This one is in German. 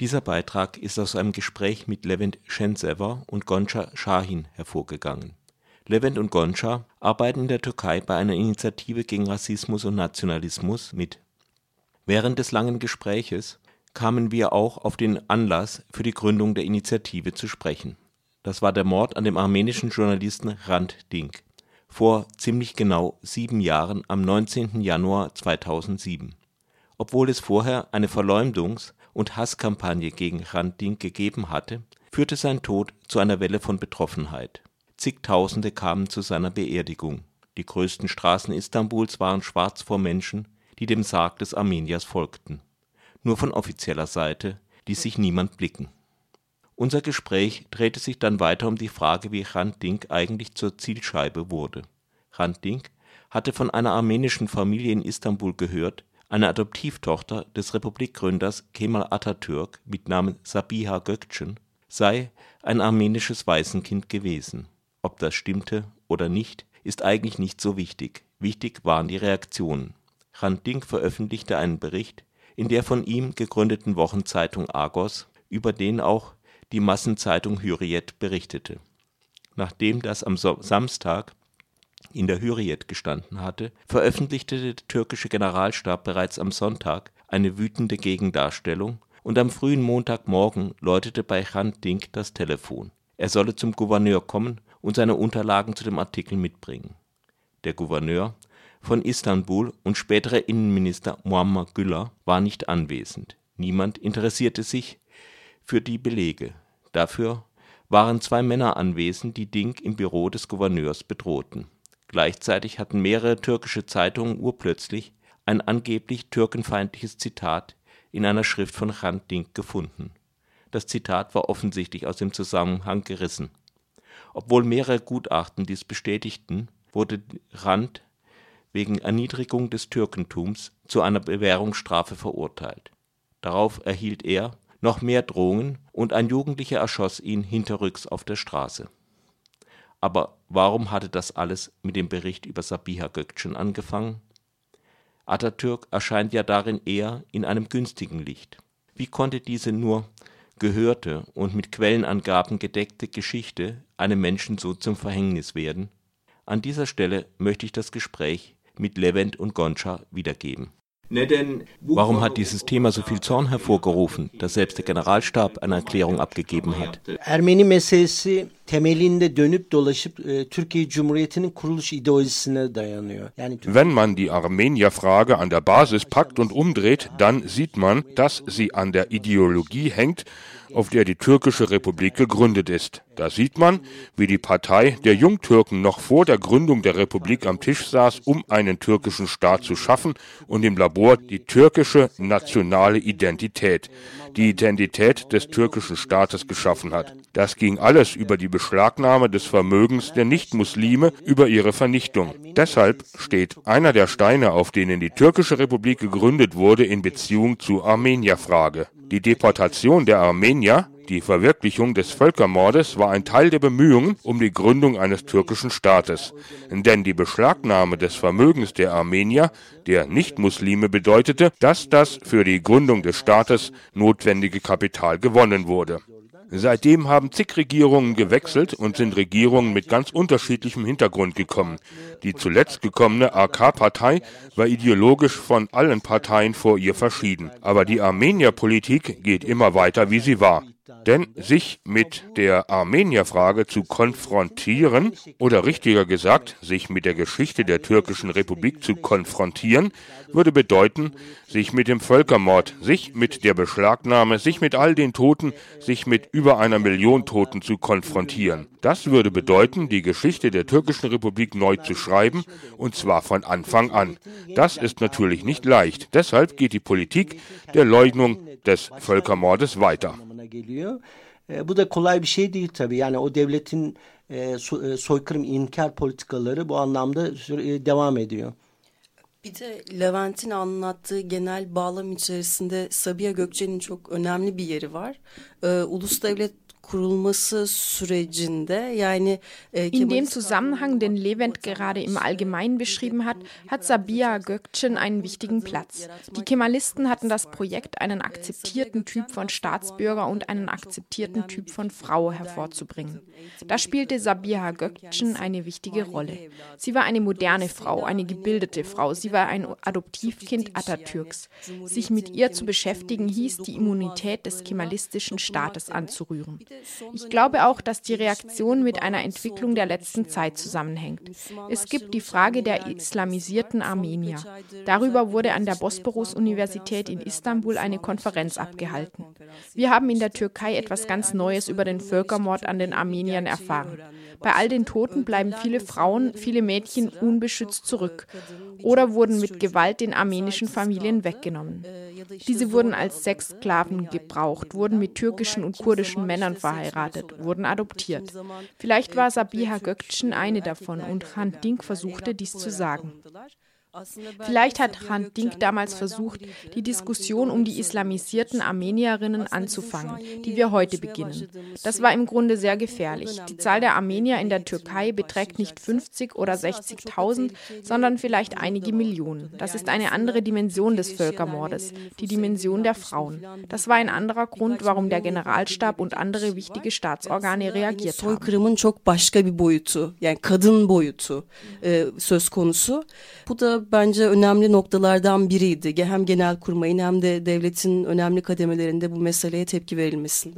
Dieser Beitrag ist aus einem Gespräch mit Levent Şensever und Gonca Şahin hervorgegangen. Levent und Gonca arbeiten in der Türkei bei einer Initiative gegen Rassismus und Nationalismus mit. Während des langen Gespräches kamen wir auch auf den Anlass für die Gründung der Initiative zu sprechen. Das war der Mord an dem armenischen Journalisten Hrant Dink vor ziemlich genau sieben Jahren am 19. Januar 2007. Obwohl es vorher eine Verleumdungs und Hasskampagne gegen Hrant Dink gegeben hatte, führte sein Tod zu einer Welle von Betroffenheit. Zigtausende kamen zu seiner Beerdigung. Die größten Straßen Istanbuls waren schwarz vor Menschen, die dem Sarg des Armeniers folgten. Nur von offizieller Seite ließ sich niemand blicken. Unser Gespräch drehte sich dann weiter um die Frage, wie Hrant Dink eigentlich zur Zielscheibe wurde. Hrant Dink hatte von einer armenischen Familie in Istanbul gehört, eine Adoptivtochter des Republikgründers Kemal Atatürk mit Namen Sabiha Gökçen sei ein armenisches Waisenkind gewesen. Ob das stimmte oder nicht, ist eigentlich nicht so wichtig. Wichtig waren die Reaktionen. Hrant veröffentlichte einen Bericht in der von ihm gegründeten Wochenzeitung Argos, über den auch die Massenzeitung Hürriyet berichtete. Nachdem das am Samstag in der Hürriyet gestanden hatte, veröffentlichte der türkische Generalstab bereits am Sonntag eine wütende Gegendarstellung und am frühen Montagmorgen läutete bei Hrant Dink das Telefon. Er solle zum Gouverneur kommen und seine Unterlagen zu dem Artikel mitbringen. Der Gouverneur von Istanbul und spätere Innenminister Muammer Güller war nicht anwesend. Niemand interessierte sich für die Belege. Dafür waren zwei Männer anwesend, die Dink im Büro des Gouverneurs bedrohten. Gleichzeitig hatten mehrere türkische Zeitungen urplötzlich ein angeblich türkenfeindliches Zitat in einer Schrift von Hrant Dink gefunden. Das Zitat war offensichtlich aus dem Zusammenhang gerissen. Obwohl mehrere Gutachten dies bestätigten, wurde Rand wegen Erniedrigung des Türkentums zu einer Bewährungsstrafe verurteilt. Darauf erhielt er noch mehr Drohungen und ein Jugendlicher erschoss ihn hinterrücks auf der Straße. Aber warum hatte das alles mit dem Bericht über Sabiha Gökçen angefangen? Atatürk erscheint ja darin eher in einem günstigen Licht. Wie konnte diese nur gehörte und mit Quellenangaben gedeckte Geschichte einem Menschen so zum Verhängnis werden? An dieser Stelle möchte ich das Gespräch mit Levent und Gonca wiedergeben. Warum hat dieses Thema so viel Zorn hervorgerufen, dass selbst der Generalstab eine Erklärung abgegeben hat? E, Wenn man die Armenierfrage an der Basis packt und umdreht, dann sieht man, dass sie an der Ideologie hängt, auf der die türkische Republik gegründet ist. Da sieht man, wie die Partei der Jungtürken noch vor der Gründung der Republik am Tisch saß, um einen türkischen Staat zu schaffen und im Labor die türkische nationale Identität, die Identität des türkischen Staates geschaffen hat. Das ging alles über die Beschlagnahme des Vermögens der Nichtmuslime, über ihre Vernichtung. Deshalb steht einer der Steine, auf denen die türkische Republik gegründet wurde, in Beziehung zur Armenierfrage. Die Deportation der Armenier, die Verwirklichung des Völkermordes war ein Teil der Bemühungen um die Gründung eines türkischen Staates. Denn die Beschlagnahme des Vermögens der Armenier, der Nichtmuslime, bedeutete, dass das für die Gründung des Staates notwendige Kapital gewonnen wurde. Seitdem haben zig Regierungen gewechselt und sind Regierungen mit ganz unterschiedlichem Hintergrund gekommen. Die zuletzt gekommene AK-Partei war ideologisch von allen Parteien vor ihr verschieden. Aber die Armenierpolitik geht immer weiter, wie sie war. Denn sich mit der Armenierfrage zu konfrontieren oder richtiger gesagt, sich mit der Geschichte der türkischen Republik zu konfrontieren, würde bedeuten, sich mit dem Völkermord, sich mit der Beschlagnahme, sich mit all den Toten, sich mit über einer Million Toten zu konfrontieren. Das würde bedeuten, die Geschichte der türkischen Republik neu zu schreiben, und zwar von Anfang an. Das ist natürlich nicht leicht. Deshalb geht die Politik der Leugnung des Völkermordes weiter. Geliyor. E, bu da kolay bir şey değil tabii. Yani o devletin e, e, soykırım inkar politikaları bu anlamda e, devam ediyor. Bir de Levent'in anlattığı genel bağlam içerisinde Sabiha Gökçen'in çok önemli bir yeri var. Ee, ulus devlet kurulması sürecinde yani e, In dem Zusammenhang, den Levent gerade im Allgemeinen beschrieben hat, hat Sabia Gökçen einen wichtigen Platz. Die Kemalisten hatten das Projekt, einen akzeptierten Typ von Staatsbürger und einen akzeptierten Typ von Frau hervorzubringen. Da spielte Sabiha Gökçen eine wichtige Rolle. Sie war eine moderne Frau, eine gebildete Frau. Sie war ein Adoptivkind Atatürks. Sich mit ihr zu beschäftigen, hieß die Immunität des kemalistischen Staates anzurühren. Ich glaube auch, dass die Reaktion mit einer Entwicklung der letzten Zeit zusammenhängt. Es gibt die Frage der islamisierten Armenier. Darüber wurde an der Bosporus-Universität in Istanbul eine Konferenz abgehalten. Wir haben in der Türkei etwas ganz Neues über den Völkermord an den Armeniern erfahren. Bei all den Toten bleiben viele Frauen, viele Mädchen unbeschützt zurück oder wurden mit Gewalt den armenischen Familien weggenommen. Diese wurden als Sexsklaven gebraucht, wurden mit türkischen und kurdischen Männern verheiratet, wurden adoptiert. Vielleicht war Sabiha Gökçen eine davon und Han Dink versuchte dies zu sagen. Vielleicht hat Hrant Dink damals versucht, die Diskussion um die islamisierten Armenierinnen anzufangen, die wir heute beginnen. Das war im Grunde sehr gefährlich. Die Zahl der Armenier in der Türkei beträgt nicht 50 oder 60.000, sondern vielleicht einige Millionen. Das ist eine andere Dimension des Völkermordes, die Dimension der Frauen. Das war ein anderer Grund, warum der Generalstab und andere wichtige Staatsorgane reagiert haben. Bu da bence önemli noktalardan biriydi. Hem genel kurmayın hem de devletin önemli kademelerinde bu meseleye tepki verilmesinde.